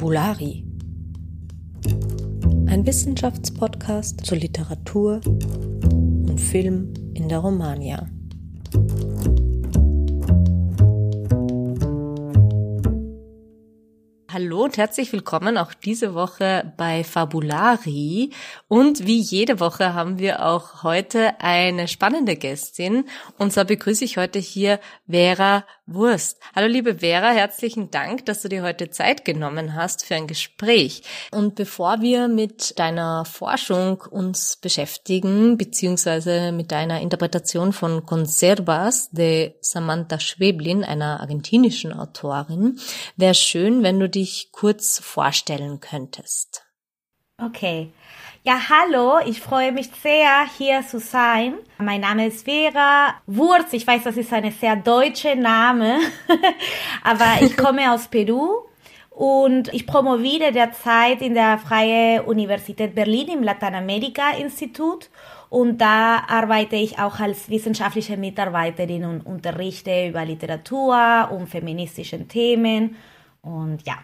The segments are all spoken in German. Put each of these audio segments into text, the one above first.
Fabulari. Ein Wissenschaftspodcast zur Literatur und Film in der Romagna. Und herzlich willkommen auch diese Woche bei Fabulari. Und wie jede Woche haben wir auch heute eine spannende Gästin. Und zwar begrüße ich heute hier Vera Wurst. Hallo liebe Vera, herzlichen Dank, dass du dir heute Zeit genommen hast für ein Gespräch. Und bevor wir mit deiner Forschung uns beschäftigen, beziehungsweise mit deiner Interpretation von Conservas de Samantha Schweblin, einer argentinischen Autorin, wäre schön, wenn du dich kurz vorstellen könntest. Okay. Ja, hallo, ich freue mich sehr, hier zu sein. Mein Name ist Vera Wurz. Ich weiß, das ist ein sehr deutscher Name, aber ich komme aus Peru und ich promoviere derzeit in der Freie Universität Berlin im Lateinamerika-Institut und da arbeite ich auch als wissenschaftliche Mitarbeiterin und unterrichte über Literatur und feministischen Themen und ja,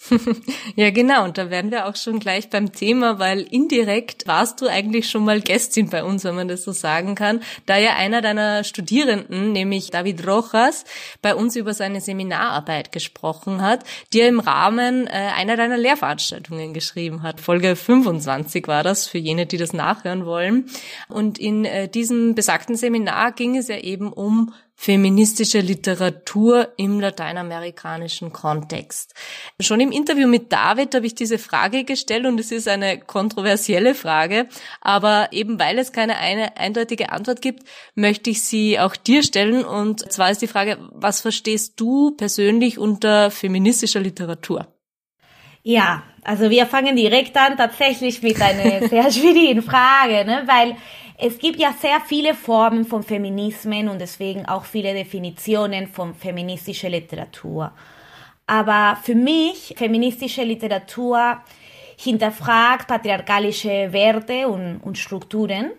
ja, genau. Und da wären wir auch schon gleich beim Thema, weil indirekt warst du eigentlich schon mal Gästin bei uns, wenn man das so sagen kann, da ja einer deiner Studierenden, nämlich David Rojas, bei uns über seine Seminararbeit gesprochen hat, die er im Rahmen äh, einer deiner Lehrveranstaltungen geschrieben hat. Folge 25 war das, für jene, die das nachhören wollen. Und in äh, diesem besagten Seminar ging es ja eben um feministische Literatur im lateinamerikanischen Kontext. Schon im Interview mit David habe ich diese Frage gestellt und es ist eine kontroversielle Frage, aber eben weil es keine eine eindeutige Antwort gibt, möchte ich sie auch dir stellen und zwar ist die Frage, was verstehst du persönlich unter feministischer Literatur? Ja, also wir fangen direkt an tatsächlich mit einer sehr schwierigen Frage, ne? weil es gibt ja sehr viele Formen von Feminismen und deswegen auch viele Definitionen von feministischer Literatur. Aber für mich, feministische Literatur hinterfragt patriarchalische Werte und, und Strukturen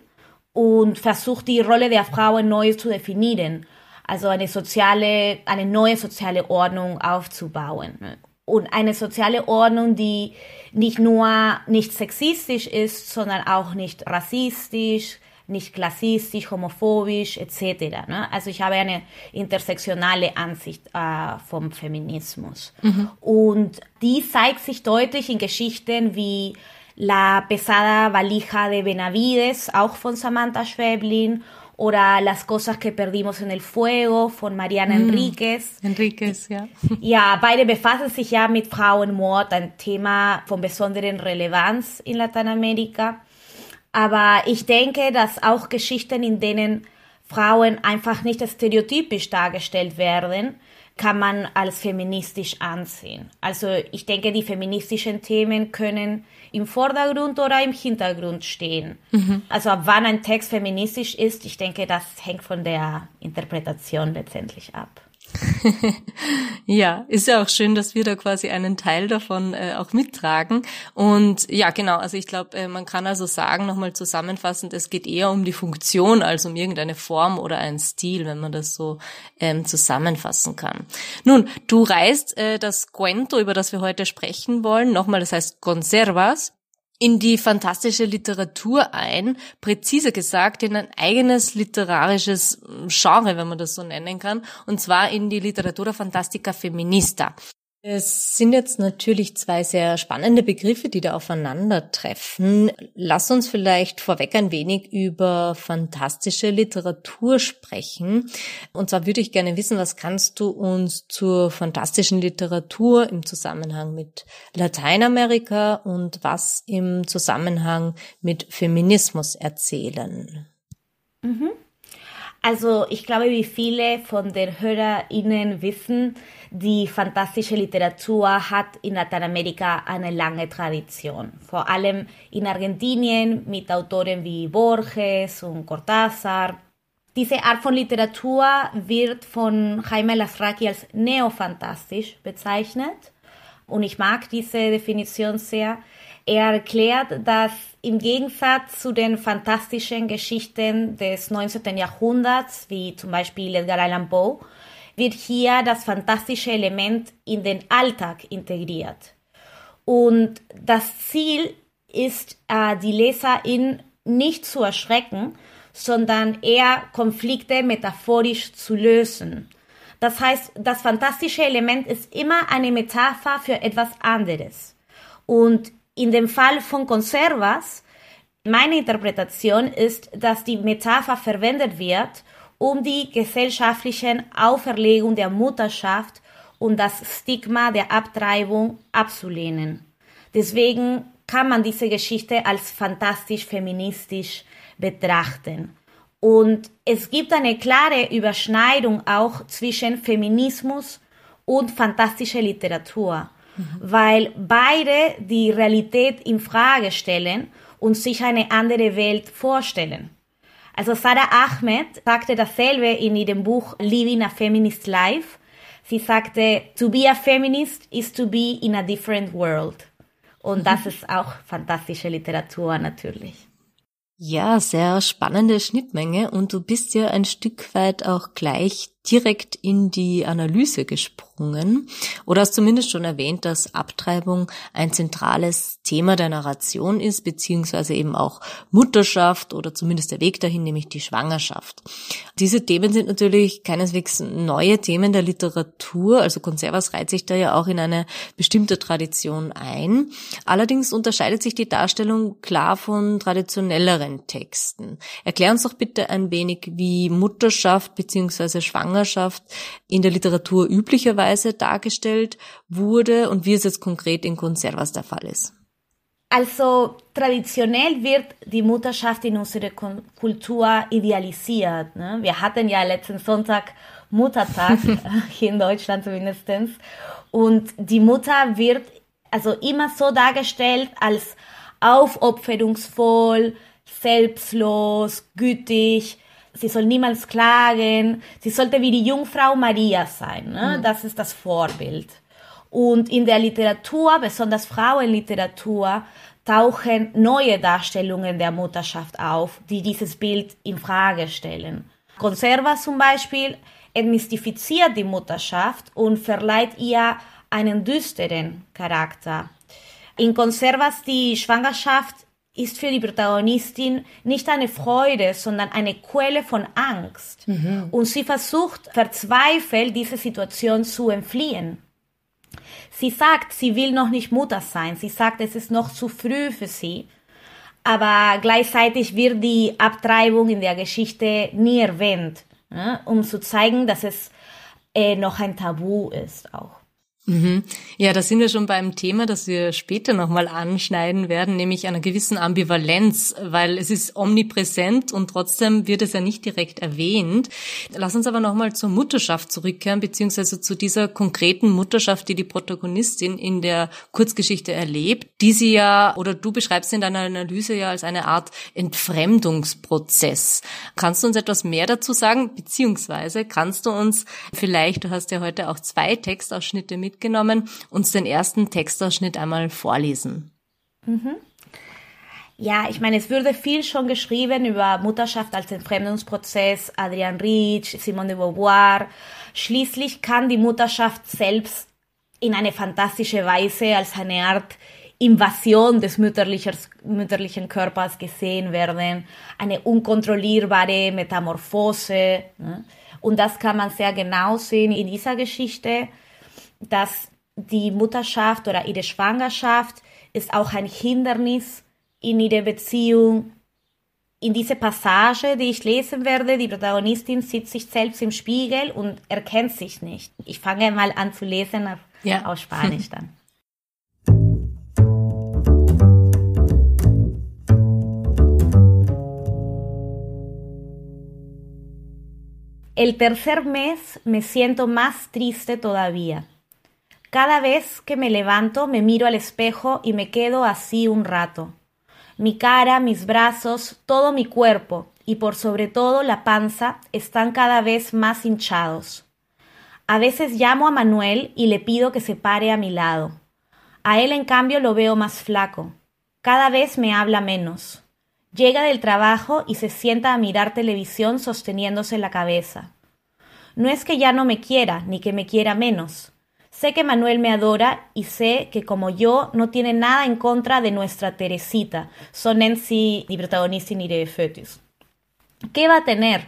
und versucht die Rolle der Frauen neu zu definieren. Also eine soziale, eine neue soziale Ordnung aufzubauen. Und eine soziale Ordnung, die nicht nur nicht sexistisch ist, sondern auch nicht rassistisch, nicht klassistisch, homophobisch etc. Ne? Also ich habe eine intersektionale Ansicht äh, vom Feminismus. Mhm. Und die zeigt sich deutlich in Geschichten wie La pesada valija de Benavides, auch von Samantha Schweblin, oder Las cosas que perdimos en el fuego von Mariana mm, Enriquez. Enriquez, ja. Ja, beide befassen sich ja mit Frauenmord, ein Thema von besonderen Relevanz in Lateinamerika. Aber ich denke, dass auch Geschichten, in denen Frauen einfach nicht stereotypisch dargestellt werden, kann man als feministisch ansehen. Also ich denke, die feministischen Themen können im Vordergrund oder im Hintergrund stehen. Mhm. Also ab wann ein Text feministisch ist, ich denke, das hängt von der Interpretation letztendlich ab. ja, ist ja auch schön, dass wir da quasi einen Teil davon äh, auch mittragen. Und ja, genau, also ich glaube, äh, man kann also sagen, nochmal zusammenfassend, es geht eher um die Funktion als um irgendeine Form oder einen Stil, wenn man das so ähm, zusammenfassen kann. Nun, du reißt äh, das Cuento, über das wir heute sprechen wollen, nochmal, das heißt Conservas, in die fantastische Literatur ein, präziser gesagt in ein eigenes literarisches Genre, wenn man das so nennen kann, und zwar in die Literatura Fantastica Feminista. Es sind jetzt natürlich zwei sehr spannende Begriffe, die da aufeinandertreffen. Lass uns vielleicht vorweg ein wenig über fantastische Literatur sprechen. Und zwar würde ich gerne wissen, was kannst du uns zur fantastischen Literatur im Zusammenhang mit Lateinamerika und was im Zusammenhang mit Feminismus erzählen? Mhm. Also ich glaube, wie viele von den HörerInnen wissen, die fantastische Literatur hat in Lateinamerika eine lange Tradition. Vor allem in Argentinien mit Autoren wie Borges und Cortázar. Diese Art von Literatur wird von Jaime Lasraki als neofantastisch bezeichnet. Und ich mag diese Definition sehr. Er erklärt, dass im Gegensatz zu den fantastischen Geschichten des 19. Jahrhunderts, wie zum Beispiel Edgar Allan Poe, wird hier das fantastische Element in den Alltag integriert. Und das Ziel ist, äh, die Leserin nicht zu erschrecken, sondern eher Konflikte metaphorisch zu lösen. Das heißt, das fantastische Element ist immer eine Metapher für etwas anderes. Und in dem Fall von Conservas, meine Interpretation ist, dass die Metapher verwendet wird, um die gesellschaftlichen Auferlegung der Mutterschaft und das Stigma der Abtreibung abzulehnen. Deswegen kann man diese Geschichte als fantastisch feministisch betrachten. Und es gibt eine klare Überschneidung auch zwischen Feminismus und fantastischer Literatur, mhm. weil beide die Realität in Frage stellen und sich eine andere Welt vorstellen. Also Sarah Ahmed sagte dasselbe in ihrem Buch Living a Feminist Life. Sie sagte, to be a feminist is to be in a different world. Und das ist auch fantastische Literatur natürlich. Ja, sehr spannende Schnittmenge und du bist ja ein Stück weit auch gleich direkt in die Analyse gesprungen oder hast zumindest schon erwähnt, dass Abtreibung ein zentrales Thema der Narration ist, beziehungsweise eben auch Mutterschaft oder zumindest der Weg dahin, nämlich die Schwangerschaft. Diese Themen sind natürlich keineswegs neue Themen der Literatur, also Conservas reiht sich da ja auch in eine bestimmte Tradition ein. Allerdings unterscheidet sich die Darstellung klar von traditionelleren Texten. Erklär uns doch bitte ein wenig, wie Mutterschaft beziehungsweise Schwangerschaft Schwangerschaft in der Literatur üblicherweise dargestellt wurde und wie es jetzt konkret in Conservas der Fall ist. Also traditionell wird die Mutterschaft in unserer Kultur idealisiert. Ne? Wir hatten ja letzten Sonntag Muttertag, hier in Deutschland zumindest. Und die Mutter wird also immer so dargestellt als aufopferungsvoll, selbstlos, gütig, sie soll niemals klagen, sie sollte wie die Jungfrau Maria sein. Ne? Mhm. Das ist das Vorbild. Und in der Literatur, besonders Frauenliteratur, tauchen neue Darstellungen der Mutterschaft auf, die dieses Bild in Frage stellen. Conserva zum Beispiel entmystifiziert die Mutterschaft und verleiht ihr einen düsteren Charakter. In Conservas die Schwangerschaft ist für die Protagonistin nicht eine Freude, sondern eine Quelle von Angst. Mhm. Und sie versucht verzweifelt, diese Situation zu entfliehen. Sie sagt, sie will noch nicht Mutter sein. Sie sagt, es ist noch zu früh für sie. Aber gleichzeitig wird die Abtreibung in der Geschichte nie erwähnt, um zu zeigen, dass es äh, noch ein Tabu ist auch. Mhm. Ja, da sind wir schon beim Thema, das wir später nochmal anschneiden werden, nämlich einer gewissen Ambivalenz, weil es ist omnipräsent und trotzdem wird es ja nicht direkt erwähnt. Lass uns aber nochmal zur Mutterschaft zurückkehren, beziehungsweise zu dieser konkreten Mutterschaft, die die Protagonistin in der Kurzgeschichte erlebt, die sie ja, oder du beschreibst in deiner Analyse ja als eine Art Entfremdungsprozess. Kannst du uns etwas mehr dazu sagen, beziehungsweise kannst du uns vielleicht, du hast ja heute auch zwei Textausschnitte mit mitgenommen, uns den ersten Textausschnitt einmal vorlesen. Mhm. Ja, ich meine, es würde viel schon geschrieben über Mutterschaft als Entfremdungsprozess, Adrian Rich, Simone de Beauvoir. Schließlich kann die Mutterschaft selbst in eine fantastische Weise als eine Art Invasion des mütterlichen Körpers gesehen werden, eine unkontrollierbare Metamorphose. Ne? Und das kann man sehr genau sehen in dieser Geschichte dass die Mutterschaft oder ihre Schwangerschaft ist auch ein Hindernis in ihrer Beziehung. In dieser Passage, die ich lesen werde, die Protagonistin sieht sich selbst im Spiegel und erkennt sich nicht. Ich fange mal an zu lesen auf, ja. auf Spanisch dann. El tercer mes me siento más triste todavía. Cada vez que me levanto me miro al espejo y me quedo así un rato. Mi cara, mis brazos, todo mi cuerpo y por sobre todo la panza están cada vez más hinchados. A veces llamo a Manuel y le pido que se pare a mi lado. A él en cambio lo veo más flaco. Cada vez me habla menos. Llega del trabajo y se sienta a mirar televisión sosteniéndose la cabeza. No es que ya no me quiera, ni que me quiera menos Sé que Manuel me adora y sé que como yo no tiene nada en contra de nuestra Teresita. So nennt sie die Protagonistin ihre Fötus. ¿Qué va a tener?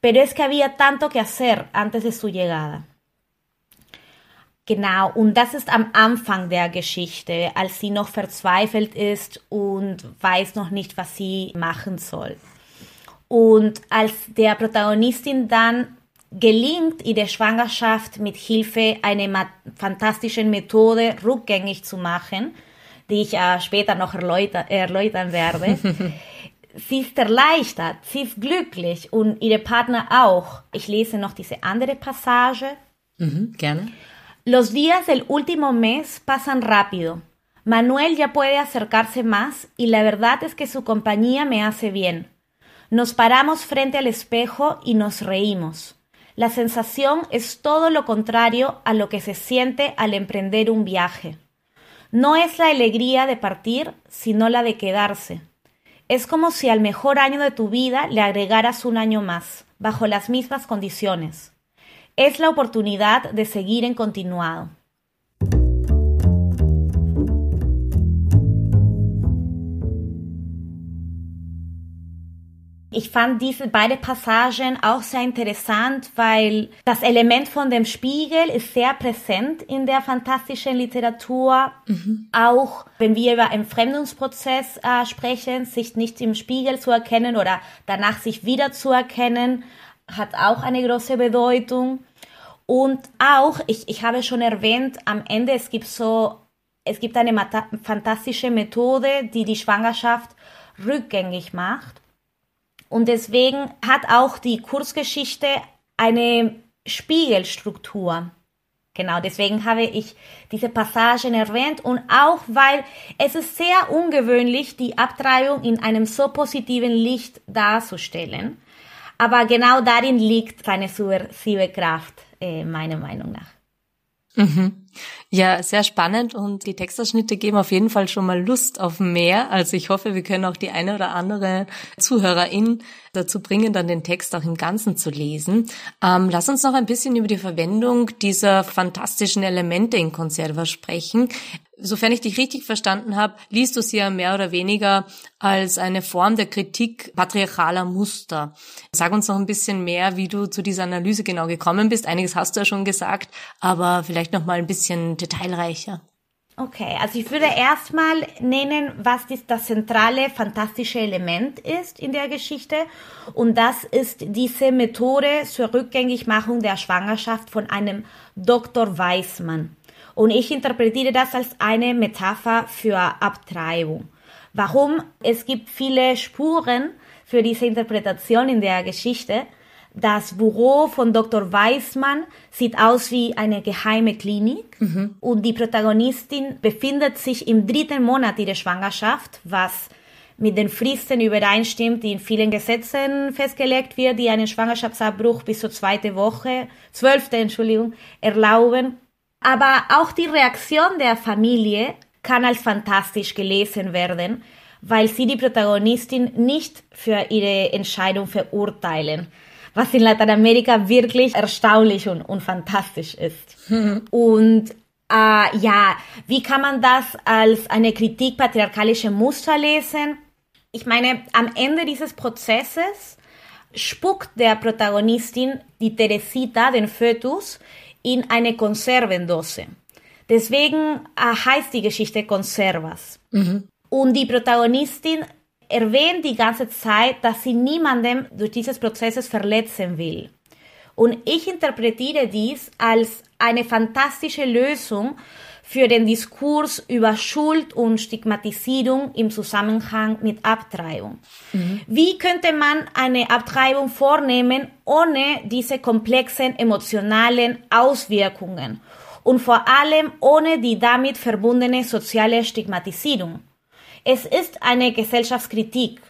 Pero es que había tanto que hacer antes de su llegada. Genau, und das ist am Anfang der Geschichte, als sie noch verzweifelt ist und weiß noch nicht, was sie machen soll. Und als der Protagonistin dann gelingt, ihre Schwangerschaft mit Hilfe einer fantastischen Methode rückgängig zu machen, die ich äh, später noch erläuter, erläutern werde. sie ist erleichtert, sie ist glücklich und ihre Partner auch. Ich lese noch diese andere Passage. Mhm, gerne. Los días del último mes pasan rápido. Manuel ya puede acercarse más y la verdad es que su compañía me hace bien. Nos paramos frente al espejo y nos reímos. La sensación es todo lo contrario a lo que se siente al emprender un viaje. No es la alegría de partir, sino la de quedarse. Es como si al mejor año de tu vida le agregaras un año más, bajo las mismas condiciones. Es la oportunidad de seguir en continuado. Ich fand diese beiden Passagen auch sehr interessant, weil das Element von dem Spiegel ist sehr präsent in der fantastischen Literatur. Mhm. Auch wenn wir über Entfremdungsprozess äh, sprechen, sich nicht im Spiegel zu erkennen oder danach sich wieder zu erkennen, hat auch eine große Bedeutung. Und auch, ich, ich habe schon erwähnt, am Ende es gibt so, es gibt eine fantastische Methode, die die Schwangerschaft rückgängig macht. Und deswegen hat auch die Kurzgeschichte eine Spiegelstruktur. Genau, deswegen habe ich diese Passagen erwähnt und auch weil es ist sehr ungewöhnlich, die Abtreibung in einem so positiven Licht darzustellen. Aber genau darin liegt seine subversive Kraft, äh, meiner Meinung nach. Mhm. Ja, sehr spannend und die Textausschnitte geben auf jeden Fall schon mal Lust auf mehr. Also ich hoffe, wir können auch die eine oder andere Zuhörerin dazu bringen, dann den Text auch im Ganzen zu lesen. Ähm, lass uns noch ein bisschen über die Verwendung dieser fantastischen Elemente in Conserva sprechen sofern ich dich richtig verstanden habe, liest du sie ja mehr oder weniger als eine Form der Kritik patriarchaler Muster. Sag uns noch ein bisschen mehr, wie du zu dieser Analyse genau gekommen bist. Einiges hast du ja schon gesagt, aber vielleicht noch mal ein bisschen detailreicher. Okay, also ich würde erstmal nennen, was das zentrale fantastische Element ist in der Geschichte. Und das ist diese Methode zur Rückgängigmachung der Schwangerschaft von einem Dr. Weismann. Und ich interpretiere das als eine Metapher für Abtreibung. Warum? Es gibt viele Spuren für diese Interpretation in der Geschichte. Das Büro von Dr. Weismann sieht aus wie eine geheime Klinik mhm. und die Protagonistin befindet sich im dritten Monat ihrer Schwangerschaft, was mit den Fristen übereinstimmt, die in vielen Gesetzen festgelegt wird, die einen Schwangerschaftsabbruch bis zur zweiten Woche, zwölfte, Entschuldigung, erlauben. Aber auch die Reaktion der Familie kann als fantastisch gelesen werden, weil sie die Protagonistin nicht für ihre Entscheidung verurteilen, was in Lateinamerika wirklich erstaunlich und, und fantastisch ist. Und äh, ja, wie kann man das als eine Kritik patriarchalischer Muster lesen? Ich meine, am Ende dieses Prozesses spuckt der Protagonistin, die Teresita, den Fötus, in eine Konservendose. Deswegen äh, heißt die Geschichte Conservas. Mhm. Und die Protagonistin erwähnt die ganze Zeit, dass sie niemandem durch dieses Prozesses verletzen will. Und ich interpretiere dies als eine fantastische Lösung für den Diskurs über Schuld und Stigmatisierung im Zusammenhang mit Abtreibung. Mhm. Wie könnte man eine Abtreibung vornehmen, ohne diese komplexen emotionalen Auswirkungen und vor allem ohne die damit verbundene soziale Stigmatisierung? Es ist eine Gesellschaftskritik.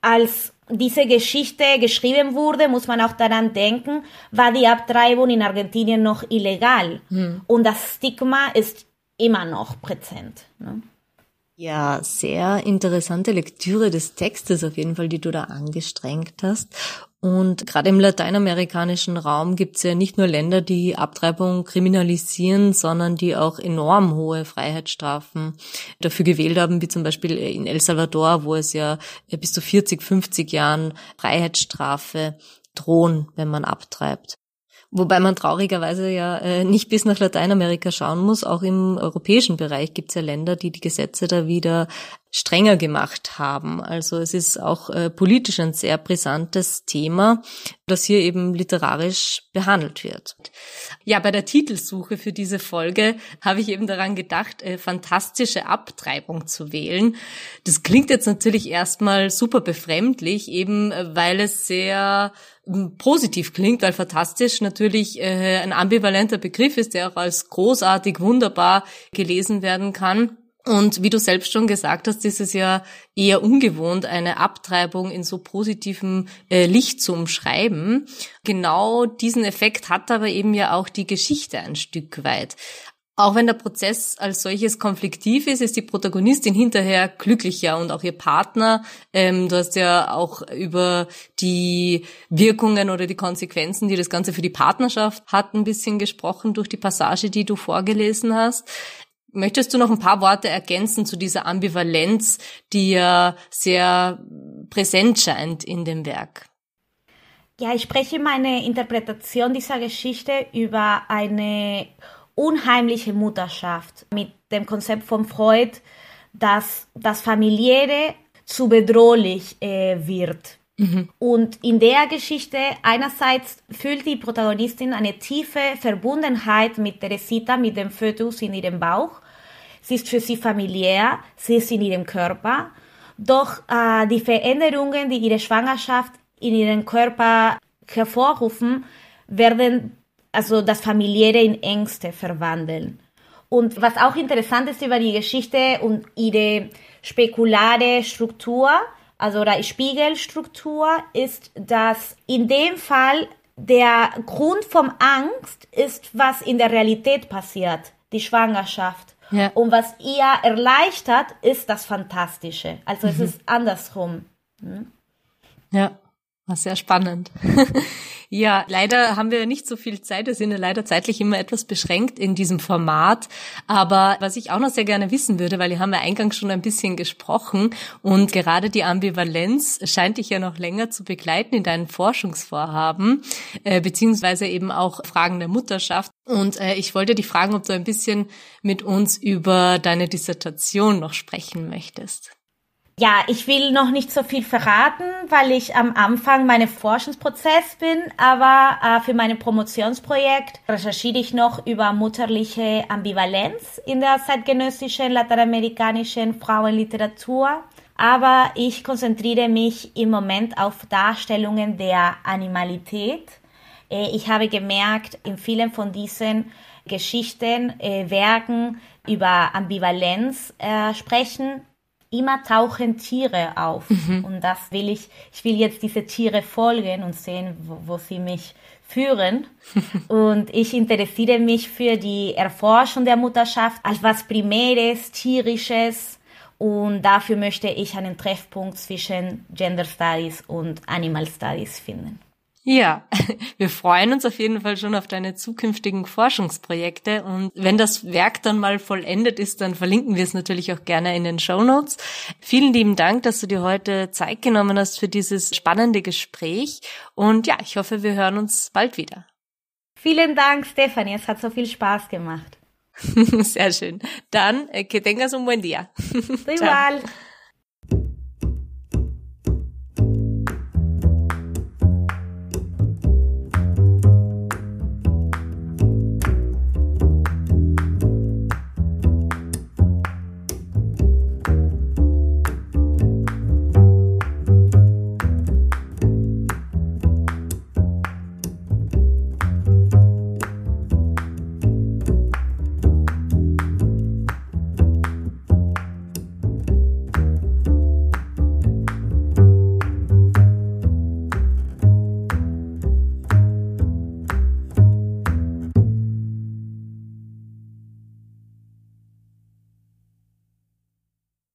Als diese Geschichte geschrieben wurde, muss man auch daran denken, war die Abtreibung in Argentinien noch illegal. Mhm. Und das Stigma ist immer noch präsent. Ne? Ja, sehr interessante Lektüre des Textes auf jeden Fall, die du da angestrengt hast. Und gerade im lateinamerikanischen Raum gibt es ja nicht nur Länder, die Abtreibung kriminalisieren, sondern die auch enorm hohe Freiheitsstrafen dafür gewählt haben, wie zum Beispiel in El Salvador, wo es ja bis zu 40, 50 Jahren Freiheitsstrafe drohen, wenn man abtreibt. Wobei man traurigerweise ja äh, nicht bis nach Lateinamerika schauen muss. Auch im europäischen Bereich gibt es ja Länder, die die Gesetze da wieder strenger gemacht haben. Also es ist auch äh, politisch ein sehr brisantes Thema, das hier eben literarisch behandelt wird. Ja, bei der Titelsuche für diese Folge habe ich eben daran gedacht, äh, fantastische Abtreibung zu wählen. Das klingt jetzt natürlich erstmal super befremdlich, eben äh, weil es sehr positiv klingt, weil fantastisch natürlich äh, ein ambivalenter Begriff ist, der auch als großartig, wunderbar gelesen werden kann. Und wie du selbst schon gesagt hast, ist es ja eher ungewohnt, eine Abtreibung in so positivem äh, Licht zu umschreiben. Genau diesen Effekt hat aber eben ja auch die Geschichte ein Stück weit. Auch wenn der Prozess als solches konfliktiv ist, ist die Protagonistin hinterher glücklicher und auch ihr Partner. Ähm, du hast ja auch über die Wirkungen oder die Konsequenzen, die das Ganze für die Partnerschaft hat, ein bisschen gesprochen durch die Passage, die du vorgelesen hast. Möchtest du noch ein paar Worte ergänzen zu dieser Ambivalenz, die ja sehr präsent scheint in dem Werk? Ja, ich spreche meine Interpretation dieser Geschichte über eine unheimliche Mutterschaft mit dem Konzept von Freud, dass das Familiäre zu bedrohlich äh, wird. Mhm. Und in der Geschichte einerseits fühlt die Protagonistin eine tiefe Verbundenheit mit Teresita, mit dem Fötus in ihrem Bauch. Sie ist für sie familiär, sie ist in ihrem Körper. Doch äh, die Veränderungen, die ihre Schwangerschaft in ihrem Körper hervorrufen, werden also das Familiäre in Ängste verwandeln. Und was auch interessant ist über die Geschichte und ihre spekulare Struktur, also oder Spiegelstruktur, ist, dass in dem Fall der Grund vom Angst ist, was in der Realität passiert, die Schwangerschaft. Ja. Und was ihr erleichtert, ist das Fantastische. Also mhm. es ist andersrum. Hm? Ja. War sehr spannend. ja, leider haben wir nicht so viel Zeit. Wir sind ja leider zeitlich immer etwas beschränkt in diesem Format. Aber was ich auch noch sehr gerne wissen würde, weil wir haben ja eingangs schon ein bisschen gesprochen und gerade die Ambivalenz scheint dich ja noch länger zu begleiten in deinen Forschungsvorhaben, äh, beziehungsweise eben auch Fragen der Mutterschaft. Und äh, ich wollte dich fragen, ob du ein bisschen mit uns über deine Dissertation noch sprechen möchtest. Ja, ich will noch nicht so viel verraten, weil ich am Anfang meines Forschungsprozess bin, aber äh, für mein Promotionsprojekt recherchiere ich noch über mutterliche Ambivalenz in der zeitgenössischen lateinamerikanischen Frauenliteratur. Aber ich konzentriere mich im Moment auf Darstellungen der Animalität. Äh, ich habe gemerkt, in vielen von diesen Geschichten, äh, Werken über Ambivalenz äh, sprechen immer tauchen Tiere auf. Mhm. Und das will ich, ich will jetzt diese Tiere folgen und sehen, wo, wo sie mich führen. und ich interessiere mich für die Erforschung der Mutterschaft als was Primäres, Tierisches. Und dafür möchte ich einen Treffpunkt zwischen Gender Studies und Animal Studies finden. Ja, wir freuen uns auf jeden Fall schon auf deine zukünftigen Forschungsprojekte und wenn das Werk dann mal vollendet ist, dann verlinken wir es natürlich auch gerne in den Show Notes. Vielen lieben Dank, dass du dir heute Zeit genommen hast für dieses spannende Gespräch und ja, ich hoffe, wir hören uns bald wieder. Vielen Dank, Stefanie, es hat so viel Spaß gemacht. Sehr schön. Dann, eh, que tengas un buen día. Igual.